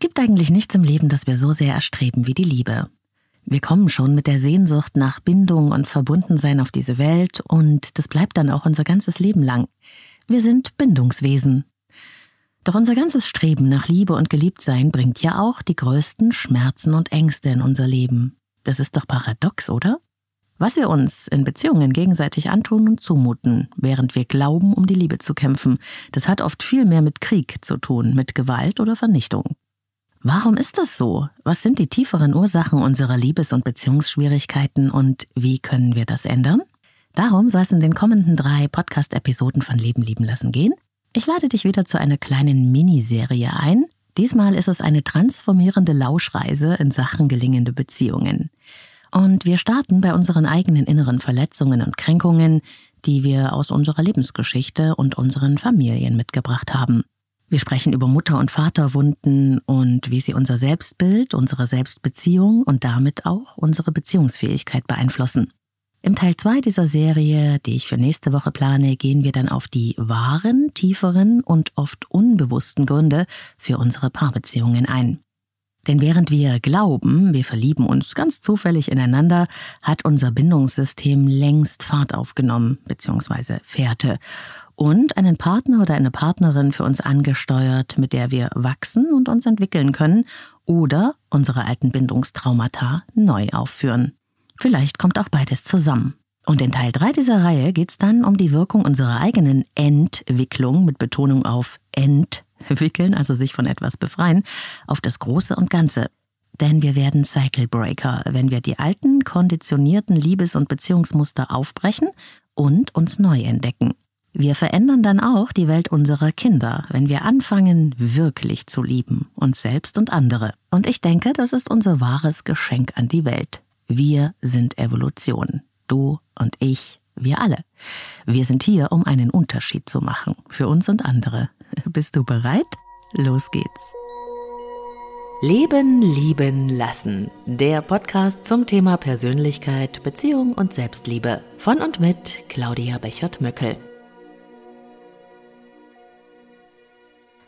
gibt eigentlich nichts im Leben, das wir so sehr erstreben wie die Liebe. Wir kommen schon mit der Sehnsucht nach Bindung und Verbundensein auf diese Welt und das bleibt dann auch unser ganzes Leben lang. Wir sind Bindungswesen. Doch unser ganzes Streben nach Liebe und Geliebtsein bringt ja auch die größten Schmerzen und Ängste in unser Leben. Das ist doch paradox, oder? Was wir uns in Beziehungen gegenseitig antun und zumuten, während wir glauben, um die Liebe zu kämpfen, das hat oft viel mehr mit Krieg zu tun, mit Gewalt oder Vernichtung. Warum ist das so? Was sind die tieferen Ursachen unserer Liebes- und Beziehungsschwierigkeiten und wie können wir das ändern? Darum soll es in den kommenden drei Podcast-Episoden von Leben lieben lassen gehen. Ich lade dich wieder zu einer kleinen Miniserie ein. Diesmal ist es eine transformierende Lauschreise in Sachen gelingende Beziehungen. Und wir starten bei unseren eigenen inneren Verletzungen und Kränkungen, die wir aus unserer Lebensgeschichte und unseren Familien mitgebracht haben. Wir sprechen über Mutter- und Vaterwunden und wie sie unser Selbstbild, unsere Selbstbeziehung und damit auch unsere Beziehungsfähigkeit beeinflussen. Im Teil 2 dieser Serie, die ich für nächste Woche plane, gehen wir dann auf die wahren, tieferen und oft unbewussten Gründe für unsere Paarbeziehungen ein. Denn während wir glauben, wir verlieben uns ganz zufällig ineinander, hat unser Bindungssystem längst Fahrt aufgenommen bzw. Fährte und einen Partner oder eine Partnerin für uns angesteuert, mit der wir wachsen und uns entwickeln können oder unsere alten Bindungstraumata neu aufführen. Vielleicht kommt auch beides zusammen. Und in Teil 3 dieser Reihe geht es dann um die Wirkung unserer eigenen Entwicklung mit Betonung auf entwickeln, also sich von etwas befreien, auf das Große und Ganze. Denn wir werden Cycle Breaker, wenn wir die alten, konditionierten Liebes- und Beziehungsmuster aufbrechen und uns neu entdecken. Wir verändern dann auch die Welt unserer Kinder, wenn wir anfangen, wirklich zu lieben, uns selbst und andere. Und ich denke, das ist unser wahres Geschenk an die Welt. Wir sind Evolution. Du und ich, wir alle. Wir sind hier, um einen Unterschied zu machen, für uns und andere. Bist du bereit? Los geht's. Leben, lieben, lassen. Der Podcast zum Thema Persönlichkeit, Beziehung und Selbstliebe. Von und mit Claudia Bechert-Möckel.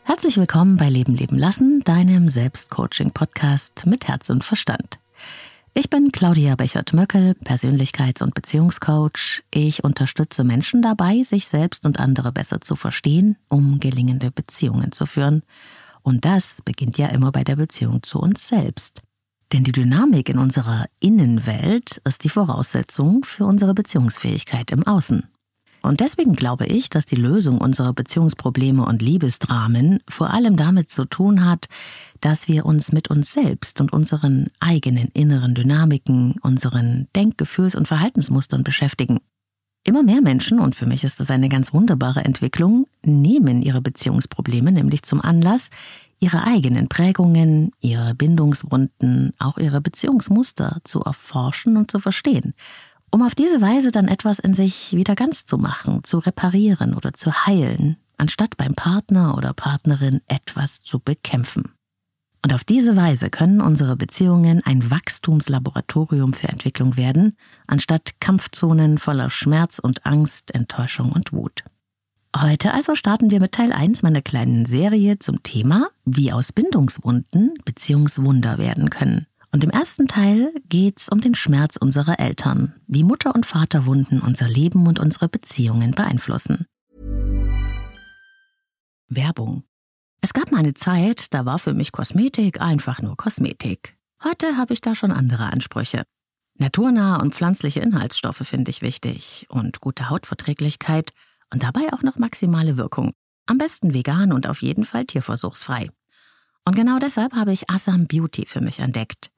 Herzlich willkommen bei Leben leben lassen, deinem Selbstcoaching-Podcast mit Herz und Verstand. Ich bin Claudia Bechert-Möckel, Persönlichkeits- und Beziehungscoach. Ich unterstütze Menschen dabei, sich selbst und andere besser zu verstehen, um gelingende Beziehungen zu führen. Und das beginnt ja immer bei der Beziehung zu uns selbst. Denn die Dynamik in unserer Innenwelt ist die Voraussetzung für unsere Beziehungsfähigkeit im Außen. Und deswegen glaube ich, dass die Lösung unserer Beziehungsprobleme und Liebesdramen vor allem damit zu tun hat, dass wir uns mit uns selbst und unseren eigenen inneren Dynamiken, unseren Denk-, Gefühls- und Verhaltensmustern beschäftigen. Immer mehr Menschen, und für mich ist das eine ganz wunderbare Entwicklung, nehmen ihre Beziehungsprobleme nämlich zum Anlass, ihre eigenen Prägungen, ihre Bindungswunden, auch ihre Beziehungsmuster zu erforschen und zu verstehen um auf diese Weise dann etwas in sich wieder ganz zu machen, zu reparieren oder zu heilen, anstatt beim Partner oder Partnerin etwas zu bekämpfen. Und auf diese Weise können unsere Beziehungen ein Wachstumslaboratorium für Entwicklung werden, anstatt Kampfzonen voller Schmerz und Angst, Enttäuschung und Wut. Heute also starten wir mit Teil 1 meiner kleinen Serie zum Thema, wie aus Bindungswunden Beziehungswunder werden können. Und im ersten Teil geht's um den Schmerz unserer Eltern, wie Mutter- und Vaterwunden unser Leben und unsere Beziehungen beeinflussen. Werbung. Es gab mal eine Zeit, da war für mich Kosmetik einfach nur Kosmetik. Heute habe ich da schon andere Ansprüche. Naturnahe und pflanzliche Inhaltsstoffe finde ich wichtig und gute Hautverträglichkeit und dabei auch noch maximale Wirkung. Am besten vegan und auf jeden Fall tierversuchsfrei. Und genau deshalb habe ich Assam Beauty für mich entdeckt.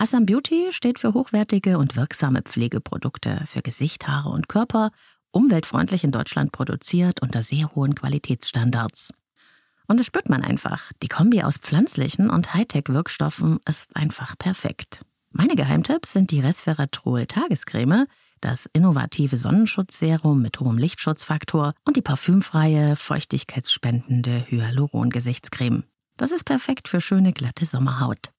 Assam Beauty steht für hochwertige und wirksame Pflegeprodukte für Gesicht, Haare und Körper, umweltfreundlich in Deutschland produziert unter sehr hohen Qualitätsstandards. Und das spürt man einfach. Die Kombi aus pflanzlichen und Hightech-Wirkstoffen ist einfach perfekt. Meine Geheimtipps sind die Resveratrol Tagescreme, das innovative Sonnenschutzserum mit hohem Lichtschutzfaktor und die parfümfreie, feuchtigkeitsspendende Hyaluron-Gesichtscreme. Das ist perfekt für schöne, glatte Sommerhaut.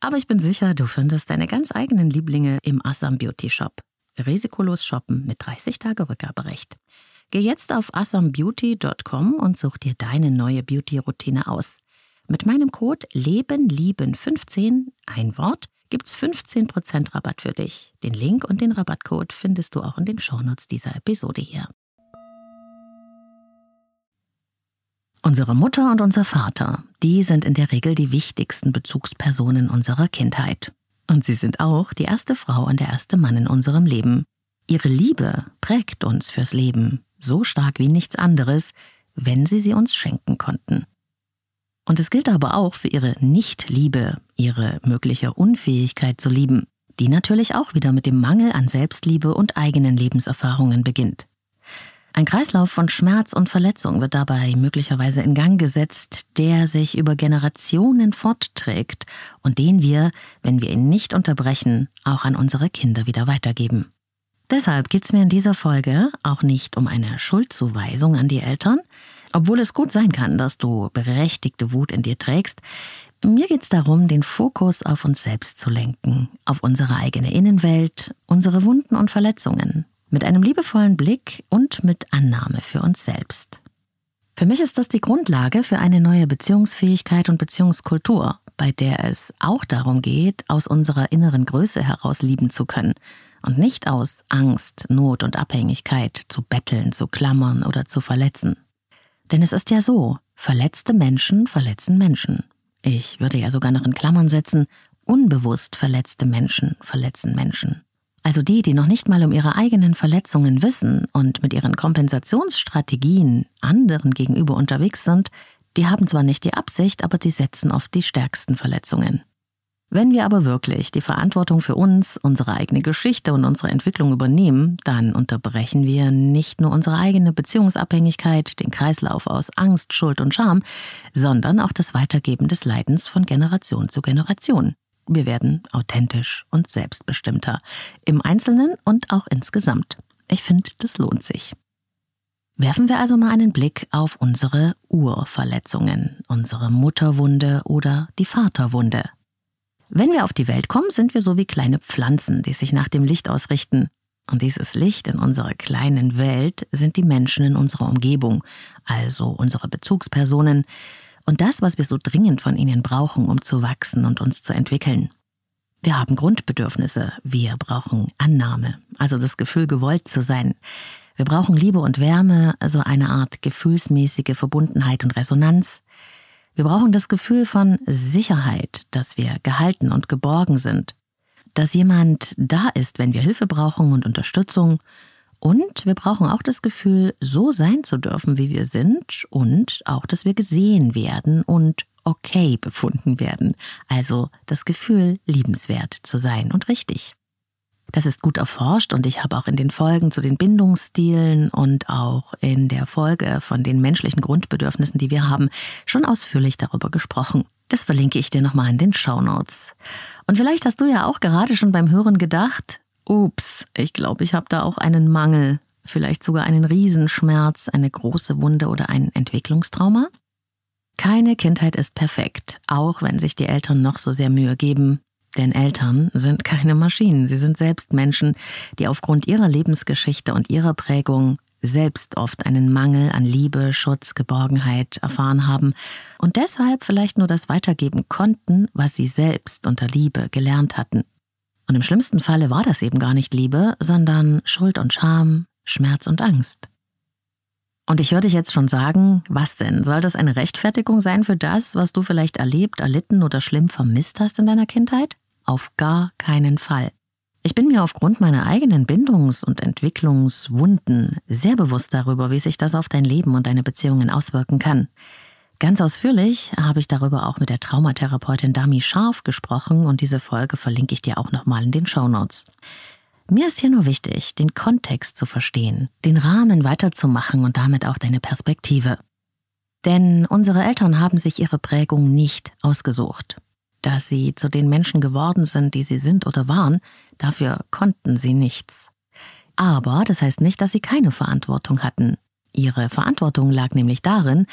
Aber ich bin sicher, du findest deine ganz eigenen Lieblinge im Assam Beauty Shop. Risikolos shoppen mit 30 Tage Rückgaberecht. Geh jetzt auf assambeauty.com und such dir deine neue Beauty-Routine aus. Mit meinem Code LebenLieben15, ein Wort, gibt's 15% Rabatt für dich. Den Link und den Rabattcode findest du auch in den Shownotes dieser Episode hier. Unsere Mutter und unser Vater, die sind in der Regel die wichtigsten Bezugspersonen unserer Kindheit. Und sie sind auch die erste Frau und der erste Mann in unserem Leben. Ihre Liebe prägt uns fürs Leben so stark wie nichts anderes, wenn sie sie uns schenken konnten. Und es gilt aber auch für ihre Nichtliebe, ihre mögliche Unfähigkeit zu lieben, die natürlich auch wieder mit dem Mangel an Selbstliebe und eigenen Lebenserfahrungen beginnt. Ein Kreislauf von Schmerz und Verletzung wird dabei möglicherweise in Gang gesetzt, der sich über Generationen fortträgt und den wir, wenn wir ihn nicht unterbrechen, auch an unsere Kinder wieder weitergeben. Deshalb geht es mir in dieser Folge auch nicht um eine Schuldzuweisung an die Eltern, obwohl es gut sein kann, dass du berechtigte Wut in dir trägst. Mir geht es darum, den Fokus auf uns selbst zu lenken, auf unsere eigene Innenwelt, unsere Wunden und Verletzungen, mit einem liebevollen Blick und mit Annahme für uns selbst. Für mich ist das die Grundlage für eine neue Beziehungsfähigkeit und Beziehungskultur, bei der es auch darum geht, aus unserer inneren Größe heraus lieben zu können und nicht aus Angst, Not und Abhängigkeit zu betteln, zu klammern oder zu verletzen. Denn es ist ja so, verletzte Menschen verletzen Menschen. Ich würde ja sogar noch in Klammern setzen, unbewusst verletzte Menschen verletzen Menschen. Also die, die noch nicht mal um ihre eigenen Verletzungen wissen und mit ihren Kompensationsstrategien anderen gegenüber unterwegs sind, die haben zwar nicht die Absicht, aber die setzen oft die stärksten Verletzungen. Wenn wir aber wirklich die Verantwortung für uns, unsere eigene Geschichte und unsere Entwicklung übernehmen, dann unterbrechen wir nicht nur unsere eigene Beziehungsabhängigkeit, den Kreislauf aus Angst, Schuld und Scham, sondern auch das Weitergeben des Leidens von Generation zu Generation. Wir werden authentisch und selbstbestimmter, im Einzelnen und auch insgesamt. Ich finde, das lohnt sich. Werfen wir also mal einen Blick auf unsere Urverletzungen, unsere Mutterwunde oder die Vaterwunde. Wenn wir auf die Welt kommen, sind wir so wie kleine Pflanzen, die sich nach dem Licht ausrichten. Und dieses Licht in unserer kleinen Welt sind die Menschen in unserer Umgebung, also unsere Bezugspersonen und das, was wir so dringend von ihnen brauchen, um zu wachsen und uns zu entwickeln. Wir haben Grundbedürfnisse. Wir brauchen Annahme, also das Gefühl, gewollt zu sein. Wir brauchen Liebe und Wärme, also eine Art gefühlsmäßige Verbundenheit und Resonanz. Wir brauchen das Gefühl von Sicherheit, dass wir gehalten und geborgen sind, dass jemand da ist, wenn wir Hilfe brauchen und Unterstützung. Und wir brauchen auch das Gefühl, so sein zu dürfen, wie wir sind und auch, dass wir gesehen werden und okay befunden werden. Also das Gefühl, liebenswert zu sein und richtig. Das ist gut erforscht und ich habe auch in den Folgen zu den Bindungsstilen und auch in der Folge von den menschlichen Grundbedürfnissen, die wir haben, schon ausführlich darüber gesprochen. Das verlinke ich dir nochmal in den Show Notes. Und vielleicht hast du ja auch gerade schon beim Hören gedacht, ups, ich glaube, ich habe da auch einen Mangel, vielleicht sogar einen Riesenschmerz, eine große Wunde oder ein Entwicklungstrauma. Keine Kindheit ist perfekt, auch wenn sich die Eltern noch so sehr Mühe geben. Denn Eltern sind keine Maschinen, sie sind selbst Menschen, die aufgrund ihrer Lebensgeschichte und ihrer Prägung selbst oft einen Mangel an Liebe, Schutz, Geborgenheit erfahren haben und deshalb vielleicht nur das weitergeben konnten, was sie selbst unter Liebe gelernt hatten. Und im schlimmsten Falle war das eben gar nicht Liebe, sondern Schuld und Scham, Schmerz und Angst. Und ich höre dich jetzt schon sagen, was denn? Soll das eine Rechtfertigung sein für das, was du vielleicht erlebt, erlitten oder schlimm vermisst hast in deiner Kindheit? Auf gar keinen Fall. Ich bin mir aufgrund meiner eigenen Bindungs- und Entwicklungswunden sehr bewusst darüber, wie sich das auf dein Leben und deine Beziehungen auswirken kann. Ganz ausführlich habe ich darüber auch mit der Traumatherapeutin Dami Scharf gesprochen und diese Folge verlinke ich dir auch nochmal in den Show Notes. Mir ist hier nur wichtig, den Kontext zu verstehen, den Rahmen weiterzumachen und damit auch deine Perspektive. Denn unsere Eltern haben sich ihre Prägung nicht ausgesucht. Dass sie zu den Menschen geworden sind, die sie sind oder waren, dafür konnten sie nichts. Aber das heißt nicht, dass sie keine Verantwortung hatten. Ihre Verantwortung lag nämlich darin,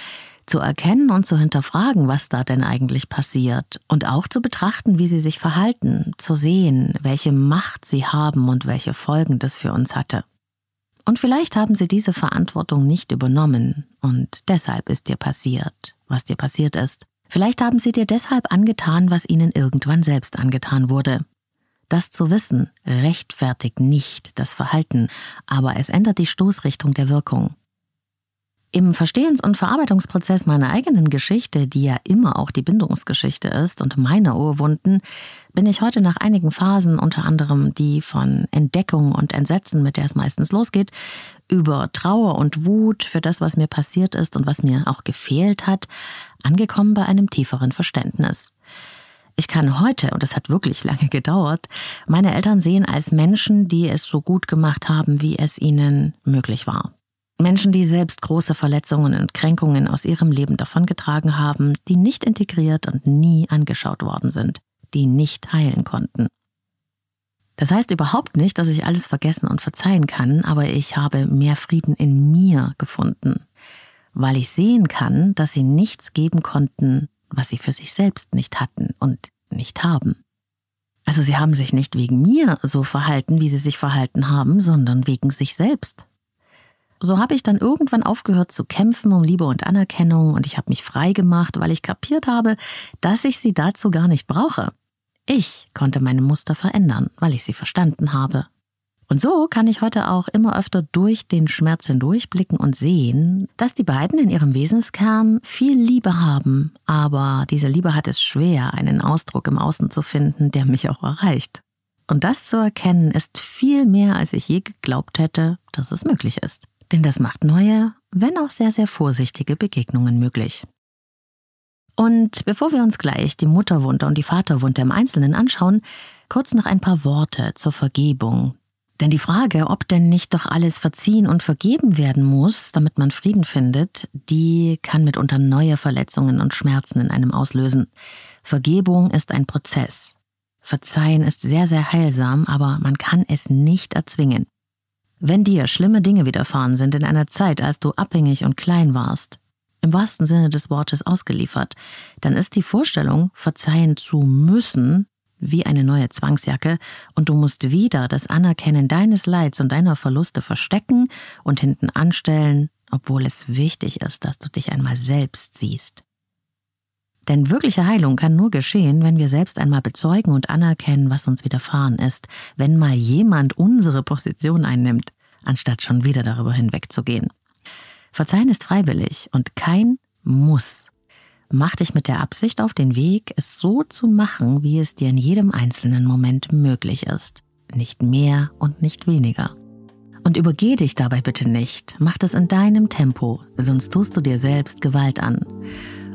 zu erkennen und zu hinterfragen, was da denn eigentlich passiert und auch zu betrachten, wie sie sich verhalten, zu sehen, welche Macht sie haben und welche Folgen das für uns hatte. Und vielleicht haben sie diese Verantwortung nicht übernommen und deshalb ist dir passiert, was dir passiert ist. Vielleicht haben sie dir deshalb angetan, was ihnen irgendwann selbst angetan wurde. Das zu wissen rechtfertigt nicht das Verhalten, aber es ändert die Stoßrichtung der Wirkung. Im Verstehens- und Verarbeitungsprozess meiner eigenen Geschichte, die ja immer auch die Bindungsgeschichte ist und meine Urwunden, bin ich heute nach einigen Phasen, unter anderem die von Entdeckung und Entsetzen, mit der es meistens losgeht, über Trauer und Wut für das, was mir passiert ist und was mir auch gefehlt hat, angekommen bei einem tieferen Verständnis. Ich kann heute, und es hat wirklich lange gedauert, meine Eltern sehen als Menschen, die es so gut gemacht haben, wie es ihnen möglich war. Menschen, die selbst große Verletzungen und Kränkungen aus ihrem Leben davongetragen haben, die nicht integriert und nie angeschaut worden sind, die nicht heilen konnten. Das heißt überhaupt nicht, dass ich alles vergessen und verzeihen kann, aber ich habe mehr Frieden in mir gefunden, weil ich sehen kann, dass sie nichts geben konnten, was sie für sich selbst nicht hatten und nicht haben. Also sie haben sich nicht wegen mir so verhalten, wie sie sich verhalten haben, sondern wegen sich selbst. So habe ich dann irgendwann aufgehört zu kämpfen um Liebe und Anerkennung und ich habe mich frei gemacht, weil ich kapiert habe, dass ich sie dazu gar nicht brauche. Ich konnte meine Muster verändern, weil ich sie verstanden habe. Und so kann ich heute auch immer öfter durch den Schmerz hindurchblicken und sehen, dass die beiden in ihrem Wesenskern viel Liebe haben, aber diese Liebe hat es schwer, einen Ausdruck im Außen zu finden, der mich auch erreicht. Und das zu erkennen ist viel mehr, als ich je geglaubt hätte, dass es möglich ist. Denn das macht neue, wenn auch sehr, sehr vorsichtige Begegnungen möglich. Und bevor wir uns gleich die Mutterwunde und die Vaterwunde im Einzelnen anschauen, kurz noch ein paar Worte zur Vergebung. Denn die Frage, ob denn nicht doch alles verziehen und vergeben werden muss, damit man Frieden findet, die kann mitunter neue Verletzungen und Schmerzen in einem auslösen. Vergebung ist ein Prozess. Verzeihen ist sehr, sehr heilsam, aber man kann es nicht erzwingen. Wenn dir schlimme Dinge widerfahren sind in einer Zeit, als du abhängig und klein warst, im wahrsten Sinne des Wortes ausgeliefert, dann ist die Vorstellung, verzeihen zu müssen, wie eine neue Zwangsjacke, und du musst wieder das Anerkennen deines Leids und deiner Verluste verstecken und hinten anstellen, obwohl es wichtig ist, dass du dich einmal selbst siehst. Denn wirkliche Heilung kann nur geschehen, wenn wir selbst einmal bezeugen und anerkennen, was uns widerfahren ist, wenn mal jemand unsere Position einnimmt, anstatt schon wieder darüber hinwegzugehen. Verzeihen ist freiwillig und kein Muss. Mach dich mit der Absicht auf den Weg, es so zu machen, wie es dir in jedem einzelnen Moment möglich ist. Nicht mehr und nicht weniger. Und übergeh dich dabei bitte nicht. Mach das in deinem Tempo, sonst tust du dir selbst Gewalt an.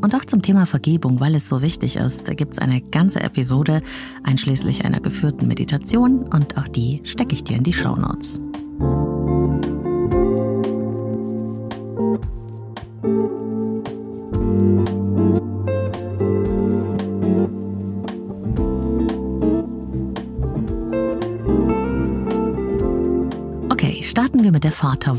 Und auch zum Thema Vergebung, weil es so wichtig ist, gibt es eine ganze Episode, einschließlich einer geführten Meditation und auch die stecke ich dir in die Show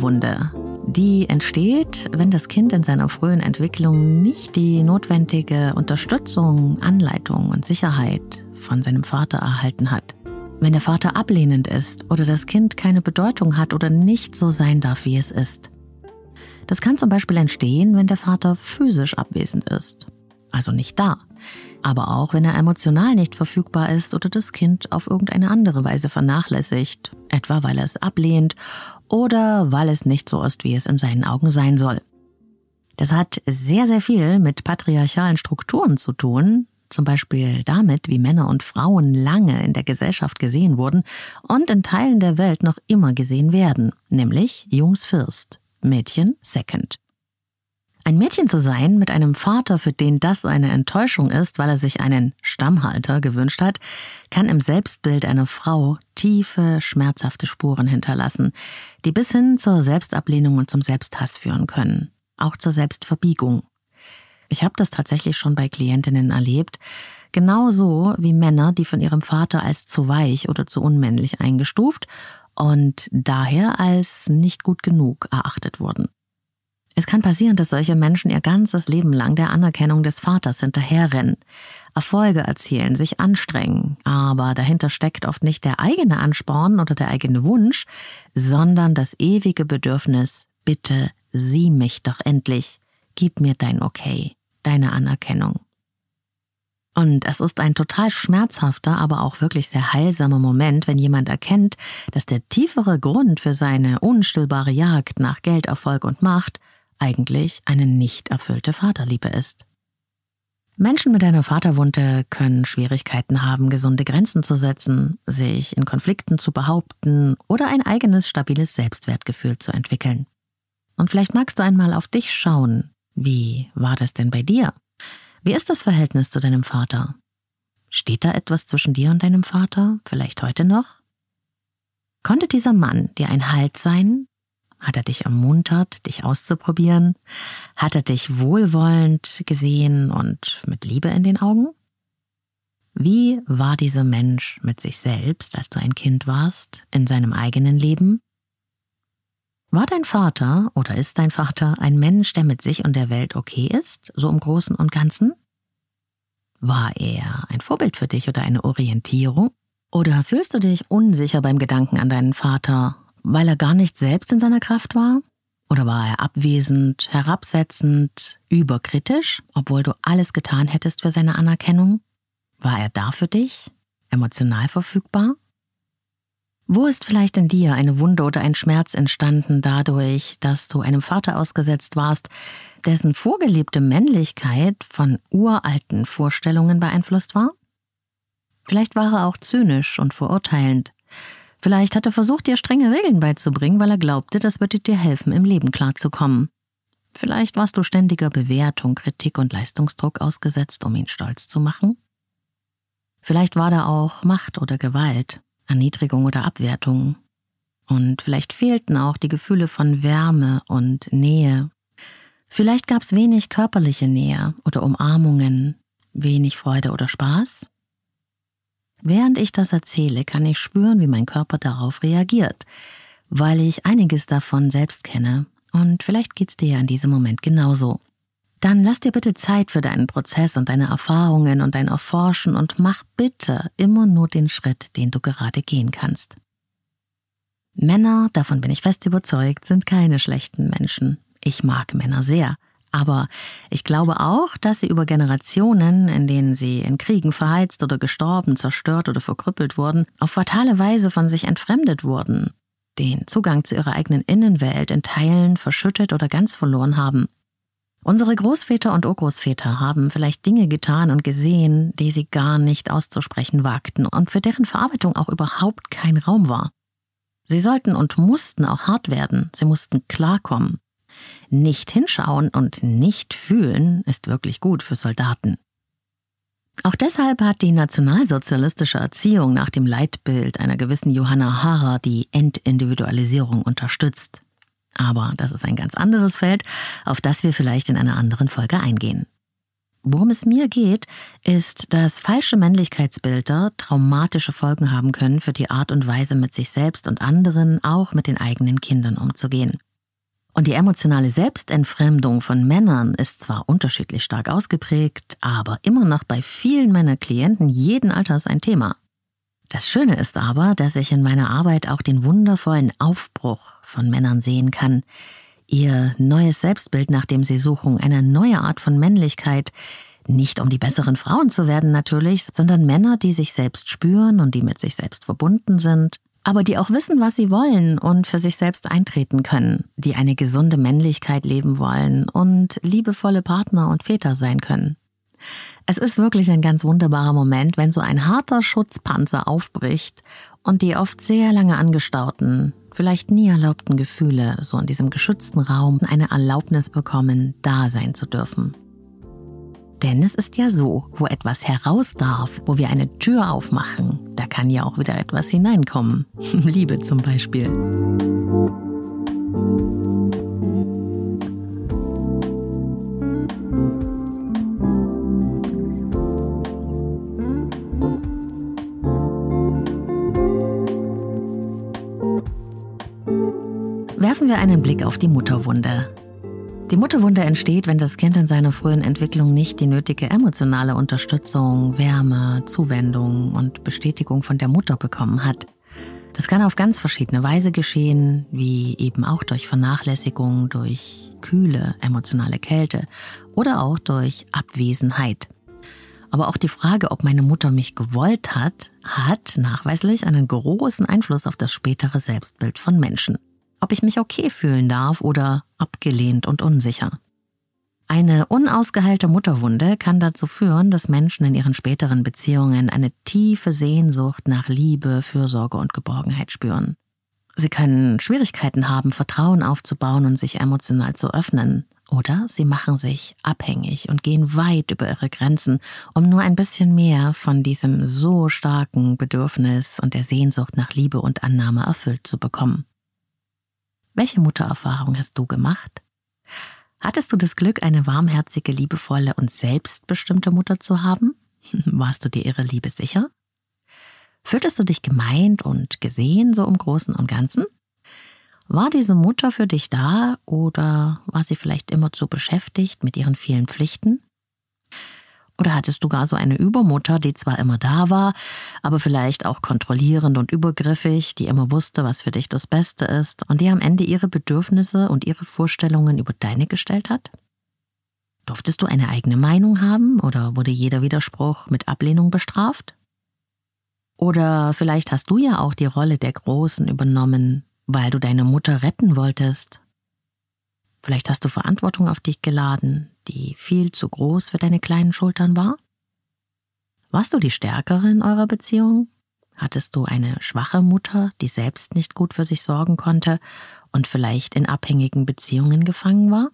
der Vaterwunde. Die entsteht, wenn das Kind in seiner frühen Entwicklung nicht die notwendige Unterstützung, Anleitung und Sicherheit von seinem Vater erhalten hat. Wenn der Vater ablehnend ist oder das Kind keine Bedeutung hat oder nicht so sein darf, wie es ist. Das kann zum Beispiel entstehen, wenn der Vater physisch abwesend ist, also nicht da, aber auch wenn er emotional nicht verfügbar ist oder das Kind auf irgendeine andere Weise vernachlässigt, etwa weil er es ablehnt oder weil es nicht so ist, wie es in seinen Augen sein soll. Das hat sehr, sehr viel mit patriarchalen Strukturen zu tun, zum Beispiel damit, wie Männer und Frauen lange in der Gesellschaft gesehen wurden und in Teilen der Welt noch immer gesehen werden, nämlich Jungs First, Mädchen Second. Ein Mädchen zu sein mit einem Vater, für den das eine Enttäuschung ist, weil er sich einen Stammhalter gewünscht hat, kann im Selbstbild einer Frau tiefe, schmerzhafte Spuren hinterlassen, die bis hin zur Selbstablehnung und zum Selbsthass führen können, auch zur Selbstverbiegung. Ich habe das tatsächlich schon bei Klientinnen erlebt, genauso wie Männer, die von ihrem Vater als zu weich oder zu unmännlich eingestuft und daher als nicht gut genug erachtet wurden. Es kann passieren, dass solche Menschen ihr ganzes Leben lang der Anerkennung des Vaters hinterherrennen, Erfolge erzielen, sich anstrengen, aber dahinter steckt oft nicht der eigene Ansporn oder der eigene Wunsch, sondern das ewige Bedürfnis, bitte sieh mich doch endlich, gib mir dein Okay, deine Anerkennung. Und es ist ein total schmerzhafter, aber auch wirklich sehr heilsamer Moment, wenn jemand erkennt, dass der tiefere Grund für seine unstillbare Jagd nach Geld, Erfolg und Macht eigentlich eine nicht erfüllte Vaterliebe ist. Menschen mit einer Vaterwunde können Schwierigkeiten haben, gesunde Grenzen zu setzen, sich in Konflikten zu behaupten oder ein eigenes stabiles Selbstwertgefühl zu entwickeln. Und vielleicht magst du einmal auf dich schauen. Wie war das denn bei dir? Wie ist das Verhältnis zu deinem Vater? Steht da etwas zwischen dir und deinem Vater, vielleicht heute noch? Konnte dieser Mann dir ein Halt sein? Hat er dich ermuntert, dich auszuprobieren? Hat er dich wohlwollend gesehen und mit Liebe in den Augen? Wie war dieser Mensch mit sich selbst, als du ein Kind warst, in seinem eigenen Leben? War dein Vater oder ist dein Vater ein Mensch, der mit sich und der Welt okay ist, so im Großen und Ganzen? War er ein Vorbild für dich oder eine Orientierung? Oder fühlst du dich unsicher beim Gedanken an deinen Vater, weil er gar nicht selbst in seiner Kraft war? Oder war er abwesend, herabsetzend, überkritisch, obwohl du alles getan hättest für seine Anerkennung? War er da für dich, emotional verfügbar? Wo ist vielleicht in dir eine Wunde oder ein Schmerz entstanden dadurch, dass du einem Vater ausgesetzt warst, dessen vorgelebte Männlichkeit von uralten Vorstellungen beeinflusst war? Vielleicht war er auch zynisch und verurteilend. Vielleicht hat er versucht, dir strenge Regeln beizubringen, weil er glaubte, das würde dir helfen, im Leben klarzukommen. Vielleicht warst du ständiger Bewertung, Kritik und Leistungsdruck ausgesetzt, um ihn stolz zu machen. Vielleicht war da auch Macht oder Gewalt, Erniedrigung oder Abwertung. Und vielleicht fehlten auch die Gefühle von Wärme und Nähe. Vielleicht gab es wenig körperliche Nähe oder Umarmungen, wenig Freude oder Spaß. Während ich das erzähle, kann ich spüren, wie mein Körper darauf reagiert, weil ich einiges davon selbst kenne. Und vielleicht geht's dir ja in diesem Moment genauso. Dann lass dir bitte Zeit für deinen Prozess und deine Erfahrungen und dein Erforschen und mach bitte immer nur den Schritt, den du gerade gehen kannst. Männer, davon bin ich fest überzeugt, sind keine schlechten Menschen. Ich mag Männer sehr. Aber ich glaube auch, dass sie über Generationen, in denen sie in Kriegen verheizt oder gestorben, zerstört oder verkrüppelt wurden, auf fatale Weise von sich entfremdet wurden, den Zugang zu ihrer eigenen Innenwelt in Teilen verschüttet oder ganz verloren haben. Unsere Großväter und Urgroßväter haben vielleicht Dinge getan und gesehen, die sie gar nicht auszusprechen wagten und für deren Verarbeitung auch überhaupt kein Raum war. Sie sollten und mussten auch hart werden, sie mussten klarkommen. Nicht hinschauen und nicht fühlen ist wirklich gut für Soldaten. Auch deshalb hat die nationalsozialistische Erziehung nach dem Leitbild einer gewissen Johanna Haarer die Entindividualisierung unterstützt. Aber das ist ein ganz anderes Feld, auf das wir vielleicht in einer anderen Folge eingehen. Worum es mir geht, ist, dass falsche Männlichkeitsbilder traumatische Folgen haben können für die Art und Weise, mit sich selbst und anderen, auch mit den eigenen Kindern umzugehen. Und die emotionale Selbstentfremdung von Männern ist zwar unterschiedlich stark ausgeprägt, aber immer noch bei vielen meiner Klienten jeden Alters ein Thema. Das Schöne ist aber, dass ich in meiner Arbeit auch den wundervollen Aufbruch von Männern sehen kann. Ihr neues Selbstbild, nach dem sie suchen, eine neue Art von Männlichkeit, nicht um die besseren Frauen zu werden natürlich, sondern Männer, die sich selbst spüren und die mit sich selbst verbunden sind, aber die auch wissen, was sie wollen und für sich selbst eintreten können, die eine gesunde Männlichkeit leben wollen und liebevolle Partner und Väter sein können. Es ist wirklich ein ganz wunderbarer Moment, wenn so ein harter Schutzpanzer aufbricht und die oft sehr lange angestauten, vielleicht nie erlaubten Gefühle so in diesem geschützten Raum eine Erlaubnis bekommen, da sein zu dürfen. Denn es ist ja so, wo etwas heraus darf, wo wir eine Tür aufmachen, da kann ja auch wieder etwas hineinkommen. Liebe zum Beispiel. Werfen wir einen Blick auf die Mutterwunde. Die Mutterwunde entsteht, wenn das Kind in seiner frühen Entwicklung nicht die nötige emotionale Unterstützung, Wärme, Zuwendung und Bestätigung von der Mutter bekommen hat. Das kann auf ganz verschiedene Weise geschehen, wie eben auch durch Vernachlässigung, durch kühle emotionale Kälte oder auch durch Abwesenheit. Aber auch die Frage, ob meine Mutter mich gewollt hat, hat nachweislich einen großen Einfluss auf das spätere Selbstbild von Menschen. Ob ich mich okay fühlen darf oder abgelehnt und unsicher. Eine unausgeheilte Mutterwunde kann dazu führen, dass Menschen in ihren späteren Beziehungen eine tiefe Sehnsucht nach Liebe, Fürsorge und Geborgenheit spüren. Sie können Schwierigkeiten haben, Vertrauen aufzubauen und sich emotional zu öffnen. Oder sie machen sich abhängig und gehen weit über ihre Grenzen, um nur ein bisschen mehr von diesem so starken Bedürfnis und der Sehnsucht nach Liebe und Annahme erfüllt zu bekommen. Welche Muttererfahrung hast du gemacht? Hattest du das Glück, eine warmherzige, liebevolle und selbstbestimmte Mutter zu haben? Warst du dir ihre Liebe sicher? Fühltest du dich gemeint und gesehen so im Großen und Ganzen? War diese Mutter für dich da oder war sie vielleicht immer zu beschäftigt mit ihren vielen Pflichten? Oder hattest du gar so eine Übermutter, die zwar immer da war, aber vielleicht auch kontrollierend und übergriffig, die immer wusste, was für dich das Beste ist und die am Ende ihre Bedürfnisse und ihre Vorstellungen über deine gestellt hat? Durftest du eine eigene Meinung haben oder wurde jeder Widerspruch mit Ablehnung bestraft? Oder vielleicht hast du ja auch die Rolle der Großen übernommen, weil du deine Mutter retten wolltest. Vielleicht hast du Verantwortung auf dich geladen, die viel zu groß für deine kleinen Schultern war. Warst du die Stärkere in eurer Beziehung? Hattest du eine schwache Mutter, die selbst nicht gut für sich sorgen konnte und vielleicht in abhängigen Beziehungen gefangen war?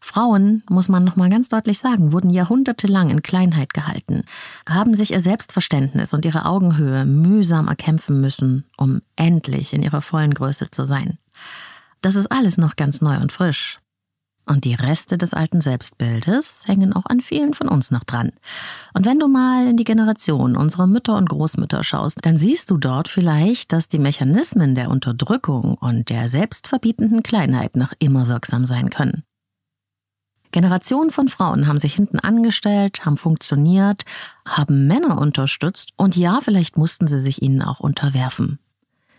Frauen, muss man nochmal ganz deutlich sagen, wurden jahrhundertelang in Kleinheit gehalten, haben sich ihr Selbstverständnis und ihre Augenhöhe mühsam erkämpfen müssen, um endlich in ihrer vollen Größe zu sein. Das ist alles noch ganz neu und frisch. Und die Reste des alten Selbstbildes hängen auch an vielen von uns noch dran. Und wenn du mal in die Generation unserer Mütter und Großmütter schaust, dann siehst du dort vielleicht, dass die Mechanismen der Unterdrückung und der selbstverbietenden Kleinheit noch immer wirksam sein können. Generationen von Frauen haben sich hinten angestellt, haben funktioniert, haben Männer unterstützt und ja, vielleicht mussten sie sich ihnen auch unterwerfen.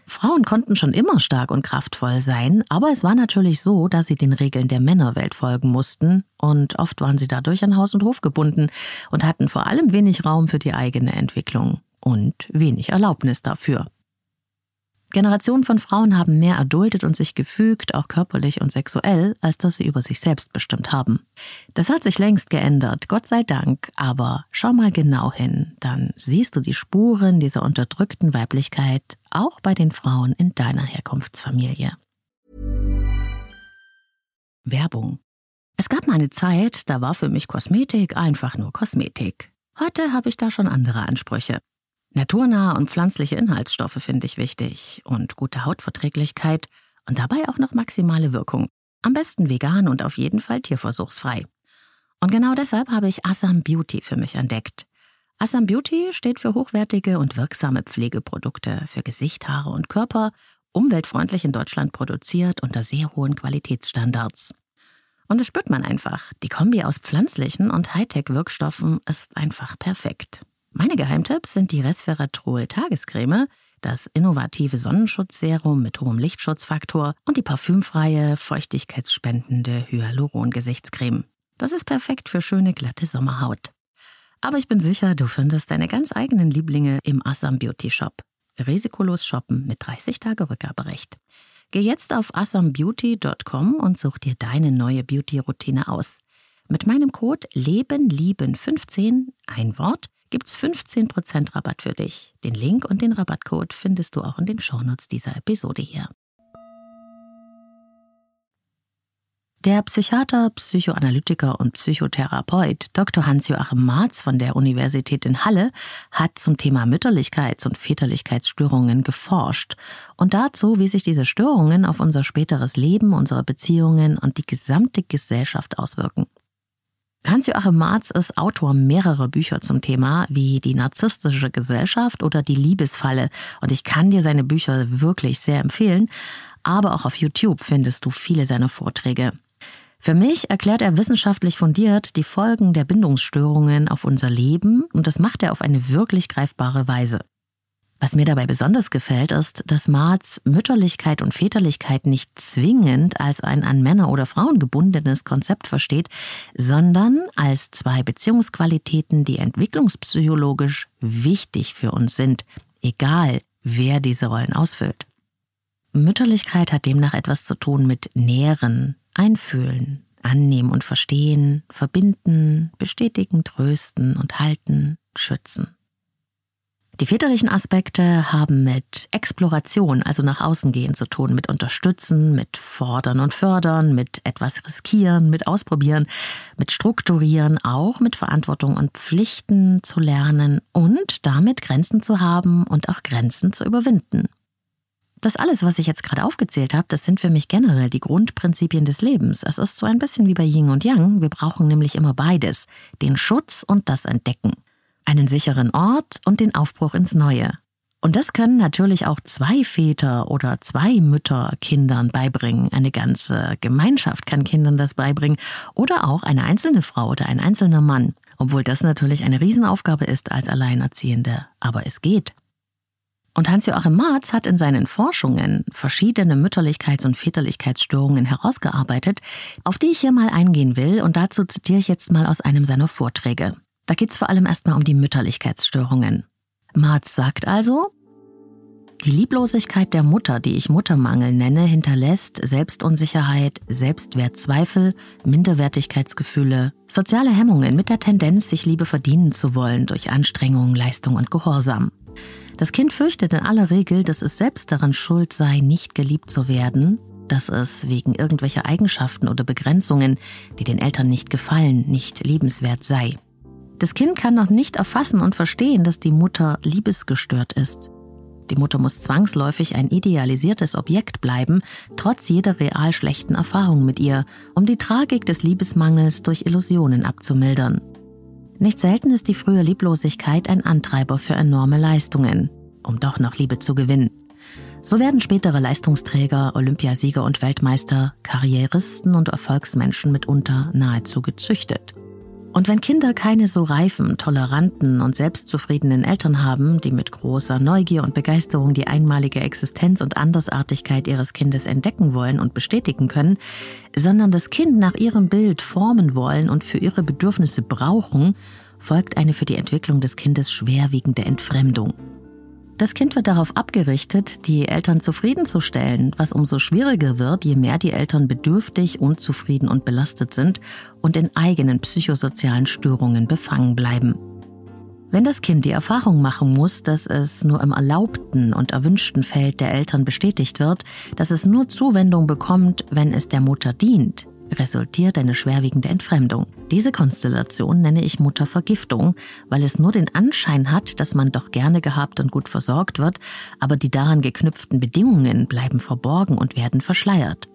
Frauen konnten schon immer stark und kraftvoll sein, aber es war natürlich so, dass sie den Regeln der Männerwelt folgen mussten und oft waren sie dadurch an Haus und Hof gebunden und hatten vor allem wenig Raum für die eigene Entwicklung und wenig Erlaubnis dafür. Generationen von Frauen haben mehr erduldet und sich gefügt, auch körperlich und sexuell, als dass sie über sich selbst bestimmt haben. Das hat sich längst geändert, Gott sei Dank, aber schau mal genau hin, dann siehst du die Spuren dieser unterdrückten Weiblichkeit auch bei den Frauen in deiner Herkunftsfamilie. Werbung. Es gab mal eine Zeit, da war für mich Kosmetik einfach nur Kosmetik. Heute habe ich da schon andere Ansprüche. Naturnahe und pflanzliche Inhaltsstoffe finde ich wichtig und gute Hautverträglichkeit und dabei auch noch maximale Wirkung. Am besten vegan und auf jeden Fall tierversuchsfrei. Und genau deshalb habe ich Assam Beauty für mich entdeckt. Assam Beauty steht für hochwertige und wirksame Pflegeprodukte für Gesicht, Haare und Körper, umweltfreundlich in Deutschland produziert unter sehr hohen Qualitätsstandards. Und das spürt man einfach. Die Kombi aus pflanzlichen und Hightech-Wirkstoffen ist einfach perfekt. Meine Geheimtipps sind die Resveratrol Tagescreme, das innovative Sonnenschutzserum mit hohem Lichtschutzfaktor und die parfümfreie, feuchtigkeitsspendende Hyaluron-Gesichtscreme. Das ist perfekt für schöne, glatte Sommerhaut. Aber ich bin sicher, du findest deine ganz eigenen Lieblinge im Assam Beauty Shop. Risikolos shoppen mit 30 Tage Rückgaberecht. Geh jetzt auf assambeauty.com und such dir deine neue Beauty-Routine aus. Mit meinem Code LebenLieben15, ein Wort, gibt's 15% Rabatt für dich. Den Link und den Rabattcode findest du auch in den Shownotes dieser Episode hier. Der Psychiater, Psychoanalytiker und Psychotherapeut Dr. Hans-Joachim Marz von der Universität in Halle hat zum Thema Mütterlichkeits- und Väterlichkeitsstörungen geforscht und dazu, wie sich diese Störungen auf unser späteres Leben, unsere Beziehungen und die gesamte Gesellschaft auswirken. Hans-Joachim Marz ist Autor mehrerer Bücher zum Thema, wie Die narzisstische Gesellschaft oder Die Liebesfalle. Und ich kann dir seine Bücher wirklich sehr empfehlen. Aber auch auf YouTube findest du viele seiner Vorträge. Für mich erklärt er wissenschaftlich fundiert die Folgen der Bindungsstörungen auf unser Leben und das macht er auf eine wirklich greifbare Weise. Was mir dabei besonders gefällt, ist, dass Marz Mütterlichkeit und Väterlichkeit nicht zwingend als ein an Männer oder Frauen gebundenes Konzept versteht, sondern als zwei Beziehungsqualitäten, die entwicklungspsychologisch wichtig für uns sind, egal wer diese Rollen ausfüllt. Mütterlichkeit hat demnach etwas zu tun mit Nähren, Einfühlen, Annehmen und Verstehen, Verbinden, Bestätigen, Trösten und Halten, Schützen. Die väterlichen Aspekte haben mit Exploration, also nach außen gehen zu tun, mit Unterstützen, mit Fordern und Fördern, mit etwas riskieren, mit Ausprobieren, mit Strukturieren, auch mit Verantwortung und Pflichten zu lernen und damit Grenzen zu haben und auch Grenzen zu überwinden. Das alles, was ich jetzt gerade aufgezählt habe, das sind für mich generell die Grundprinzipien des Lebens. Es ist so ein bisschen wie bei Yin und Yang. Wir brauchen nämlich immer beides. Den Schutz und das Entdecken einen sicheren Ort und den Aufbruch ins Neue. Und das können natürlich auch zwei Väter oder zwei Mütter Kindern beibringen. Eine ganze Gemeinschaft kann Kindern das beibringen oder auch eine einzelne Frau oder ein einzelner Mann. Obwohl das natürlich eine Riesenaufgabe ist als Alleinerziehende. Aber es geht. Und Hans-Joachim Marz hat in seinen Forschungen verschiedene Mütterlichkeits- und Väterlichkeitsstörungen herausgearbeitet, auf die ich hier mal eingehen will. Und dazu zitiere ich jetzt mal aus einem seiner Vorträge. Da geht es vor allem erstmal um die Mütterlichkeitsstörungen. Marz sagt also, die Lieblosigkeit der Mutter, die ich Muttermangel nenne, hinterlässt Selbstunsicherheit, Selbstwertzweifel, Minderwertigkeitsgefühle, soziale Hemmungen mit der Tendenz, sich Liebe verdienen zu wollen durch Anstrengung, Leistung und Gehorsam. Das Kind fürchtet in aller Regel, dass es selbst daran schuld sei, nicht geliebt zu werden, dass es wegen irgendwelcher Eigenschaften oder Begrenzungen, die den Eltern nicht gefallen, nicht liebenswert sei. Das Kind kann noch nicht erfassen und verstehen, dass die Mutter liebesgestört ist. Die Mutter muss zwangsläufig ein idealisiertes Objekt bleiben, trotz jeder real schlechten Erfahrung mit ihr, um die Tragik des Liebesmangels durch Illusionen abzumildern. Nicht selten ist die frühe Lieblosigkeit ein Antreiber für enorme Leistungen, um doch noch Liebe zu gewinnen. So werden spätere Leistungsträger, Olympiasieger und Weltmeister, Karrieristen und Erfolgsmenschen mitunter nahezu gezüchtet. Und wenn Kinder keine so reifen, toleranten und selbstzufriedenen Eltern haben, die mit großer Neugier und Begeisterung die einmalige Existenz und Andersartigkeit ihres Kindes entdecken wollen und bestätigen können, sondern das Kind nach ihrem Bild formen wollen und für ihre Bedürfnisse brauchen, folgt eine für die Entwicklung des Kindes schwerwiegende Entfremdung. Das Kind wird darauf abgerichtet, die Eltern zufriedenzustellen, was umso schwieriger wird, je mehr die Eltern bedürftig, unzufrieden und belastet sind und in eigenen psychosozialen Störungen befangen bleiben. Wenn das Kind die Erfahrung machen muss, dass es nur im erlaubten und erwünschten Feld der Eltern bestätigt wird, dass es nur Zuwendung bekommt, wenn es der Mutter dient, resultiert eine schwerwiegende Entfremdung. Diese Konstellation nenne ich Muttervergiftung, weil es nur den Anschein hat, dass man doch gerne gehabt und gut versorgt wird, aber die daran geknüpften Bedingungen bleiben verborgen und werden verschleiert.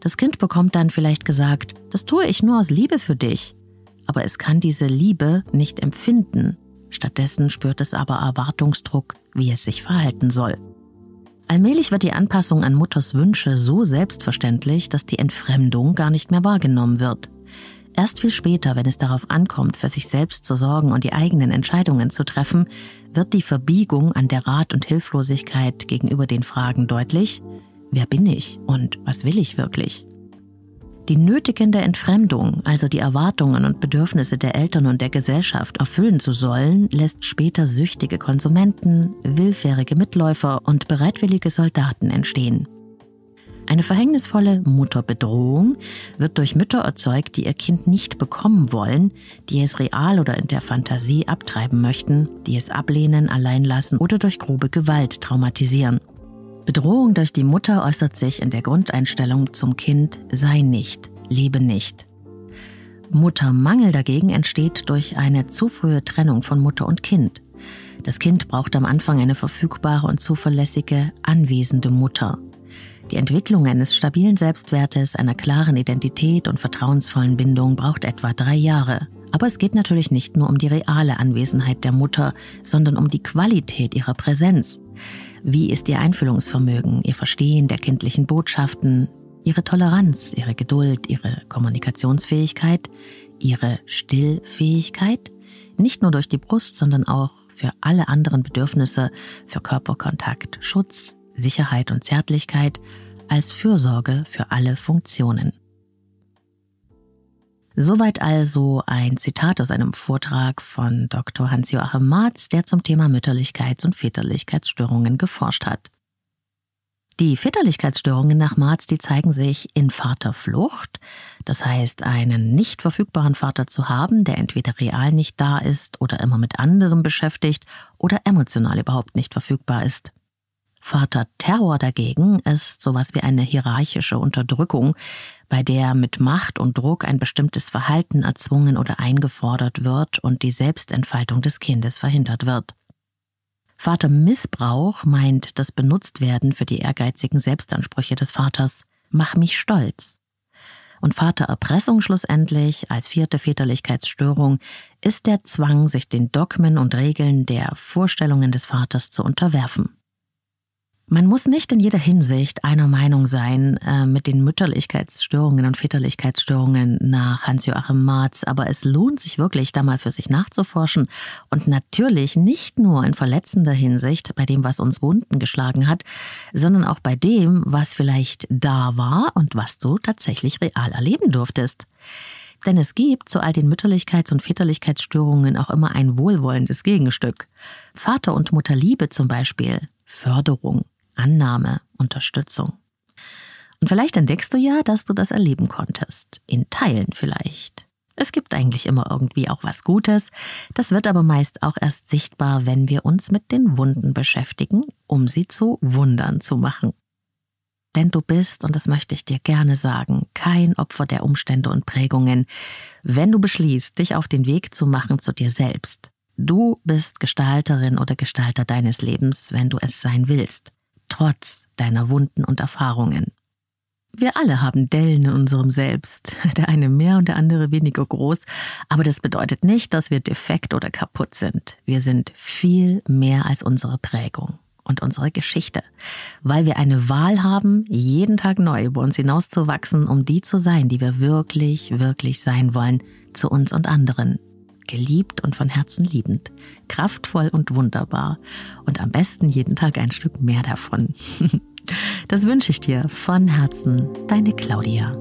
Das Kind bekommt dann vielleicht gesagt, das tue ich nur aus Liebe für dich, aber es kann diese Liebe nicht empfinden. Stattdessen spürt es aber Erwartungsdruck, wie es sich verhalten soll. Allmählich wird die Anpassung an Mutters Wünsche so selbstverständlich, dass die Entfremdung gar nicht mehr wahrgenommen wird. Erst viel später, wenn es darauf ankommt, für sich selbst zu sorgen und die eigenen Entscheidungen zu treffen, wird die Verbiegung an der Rat und Hilflosigkeit gegenüber den Fragen deutlich, wer bin ich und was will ich wirklich? Die nötigende Entfremdung, also die Erwartungen und Bedürfnisse der Eltern und der Gesellschaft erfüllen zu sollen, lässt später süchtige Konsumenten, willfährige Mitläufer und bereitwillige Soldaten entstehen. Eine verhängnisvolle Mutterbedrohung wird durch Mütter erzeugt, die ihr Kind nicht bekommen wollen, die es real oder in der Fantasie abtreiben möchten, die es ablehnen, allein lassen oder durch grobe Gewalt traumatisieren. Bedrohung durch die Mutter äußert sich in der Grundeinstellung zum Kind sei nicht, lebe nicht. Muttermangel dagegen entsteht durch eine zu frühe Trennung von Mutter und Kind. Das Kind braucht am Anfang eine verfügbare und zuverlässige, anwesende Mutter. Die Entwicklung eines stabilen Selbstwertes, einer klaren Identität und vertrauensvollen Bindung braucht etwa drei Jahre. Aber es geht natürlich nicht nur um die reale Anwesenheit der Mutter, sondern um die Qualität ihrer Präsenz. Wie ist Ihr Einfühlungsvermögen, Ihr Verstehen der kindlichen Botschaften, Ihre Toleranz, Ihre Geduld, Ihre Kommunikationsfähigkeit, Ihre Stillfähigkeit? Nicht nur durch die Brust, sondern auch für alle anderen Bedürfnisse, für Körperkontakt, Schutz, Sicherheit und Zärtlichkeit, als Fürsorge für alle Funktionen. Soweit also ein Zitat aus einem Vortrag von Dr. Hans-Joachim Marz, der zum Thema Mütterlichkeits- und Väterlichkeitsstörungen geforscht hat. Die Väterlichkeitsstörungen nach Marz, die zeigen sich in Vaterflucht, das heißt einen nicht verfügbaren Vater zu haben, der entweder real nicht da ist oder immer mit anderem beschäftigt oder emotional überhaupt nicht verfügbar ist. Vaterterror dagegen ist sowas wie eine hierarchische Unterdrückung, bei der mit Macht und Druck ein bestimmtes Verhalten erzwungen oder eingefordert wird und die Selbstentfaltung des Kindes verhindert wird. Vatermissbrauch meint das Benutztwerden für die ehrgeizigen Selbstansprüche des Vaters. Mach mich stolz. Und Vatererpressung schlussendlich als vierte Väterlichkeitsstörung ist der Zwang, sich den Dogmen und Regeln der Vorstellungen des Vaters zu unterwerfen. Man muss nicht in jeder Hinsicht einer Meinung sein äh, mit den Mütterlichkeitsstörungen und Väterlichkeitsstörungen nach Hans-Joachim Marz, aber es lohnt sich wirklich, da mal für sich nachzuforschen und natürlich nicht nur in verletzender Hinsicht bei dem, was uns Wunden geschlagen hat, sondern auch bei dem, was vielleicht da war und was du tatsächlich real erleben durftest. Denn es gibt zu all den Mütterlichkeits- und Väterlichkeitsstörungen auch immer ein wohlwollendes Gegenstück. Vater- und Mutterliebe zum Beispiel, Förderung, Annahme, Unterstützung. Und vielleicht entdeckst du ja, dass du das erleben konntest. In Teilen vielleicht. Es gibt eigentlich immer irgendwie auch was Gutes. Das wird aber meist auch erst sichtbar, wenn wir uns mit den Wunden beschäftigen, um sie zu Wundern zu machen. Denn du bist, und das möchte ich dir gerne sagen, kein Opfer der Umstände und Prägungen, wenn du beschließt, dich auf den Weg zu machen zu dir selbst. Du bist Gestalterin oder Gestalter deines Lebens, wenn du es sein willst trotz deiner Wunden und Erfahrungen. Wir alle haben Dellen in unserem Selbst, der eine mehr und der andere weniger groß, aber das bedeutet nicht, dass wir defekt oder kaputt sind. Wir sind viel mehr als unsere Prägung und unsere Geschichte, weil wir eine Wahl haben, jeden Tag neu über uns hinauszuwachsen, um die zu sein, die wir wirklich, wirklich sein wollen, zu uns und anderen geliebt und von Herzen liebend, kraftvoll und wunderbar und am besten jeden Tag ein Stück mehr davon. Das wünsche ich dir von Herzen, deine Claudia.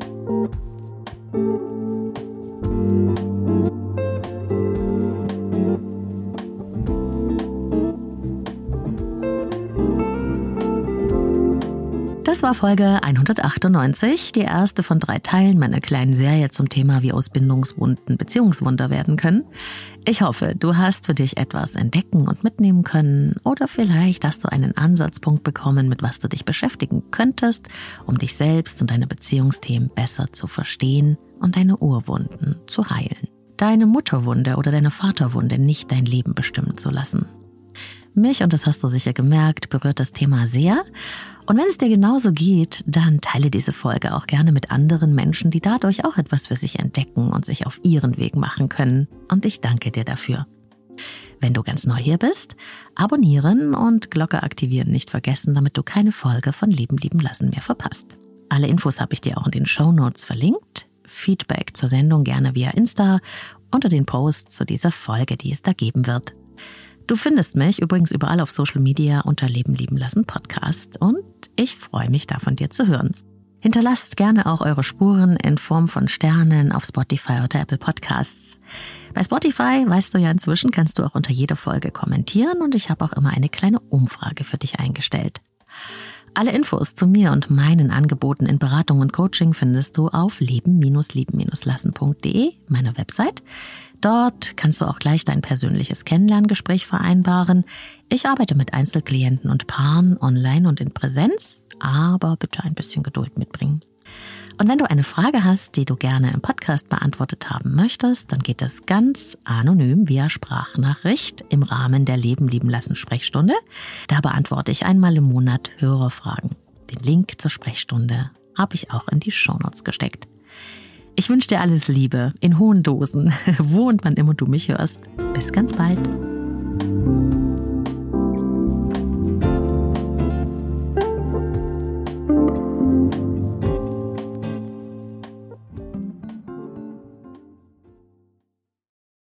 Das war Folge 198, die erste von drei Teilen meiner kleinen Serie zum Thema, wie aus Bindungswunden Beziehungswunder werden können. Ich hoffe, du hast für dich etwas entdecken und mitnehmen können oder vielleicht hast du einen Ansatzpunkt bekommen, mit was du dich beschäftigen könntest, um dich selbst und deine Beziehungsthemen besser zu verstehen und deine Urwunden zu heilen. Deine Mutterwunde oder deine Vaterwunde nicht dein Leben bestimmen zu lassen. Mich, und das hast du sicher gemerkt, berührt das Thema sehr. Und wenn es dir genauso geht, dann teile diese Folge auch gerne mit anderen Menschen, die dadurch auch etwas für sich entdecken und sich auf ihren Weg machen können. Und ich danke dir dafür. Wenn du ganz neu hier bist, abonnieren und Glocke aktivieren nicht vergessen, damit du keine Folge von Leben lieben lassen mehr verpasst. Alle Infos habe ich dir auch in den Show Notes verlinkt. Feedback zur Sendung gerne via Insta unter den Posts zu dieser Folge, die es da geben wird. Du findest mich übrigens überall auf Social Media unter Leben lieben lassen Podcast und ich freue mich da von dir zu hören. Hinterlasst gerne auch eure Spuren in Form von Sternen auf Spotify oder Apple Podcasts. Bei Spotify, weißt du ja inzwischen, kannst du auch unter jeder Folge kommentieren und ich habe auch immer eine kleine Umfrage für dich eingestellt. Alle Infos zu mir und meinen Angeboten in Beratung und Coaching findest du auf leben-lieben-lassen.de, meiner Website. Dort kannst du auch gleich dein persönliches Kennenlerngespräch vereinbaren. Ich arbeite mit Einzelklienten und Paaren online und in Präsenz, aber bitte ein bisschen Geduld mitbringen. Und wenn du eine Frage hast, die du gerne im Podcast beantwortet haben möchtest, dann geht das ganz anonym via Sprachnachricht im Rahmen der Leben lieben lassen Sprechstunde. Da beantworte ich einmal im Monat Hörerfragen. Den Link zur Sprechstunde habe ich auch in die Shownotes gesteckt. Ich wünsche dir alles Liebe in hohen Dosen, wo und wann immer du mich hörst. Bis ganz bald.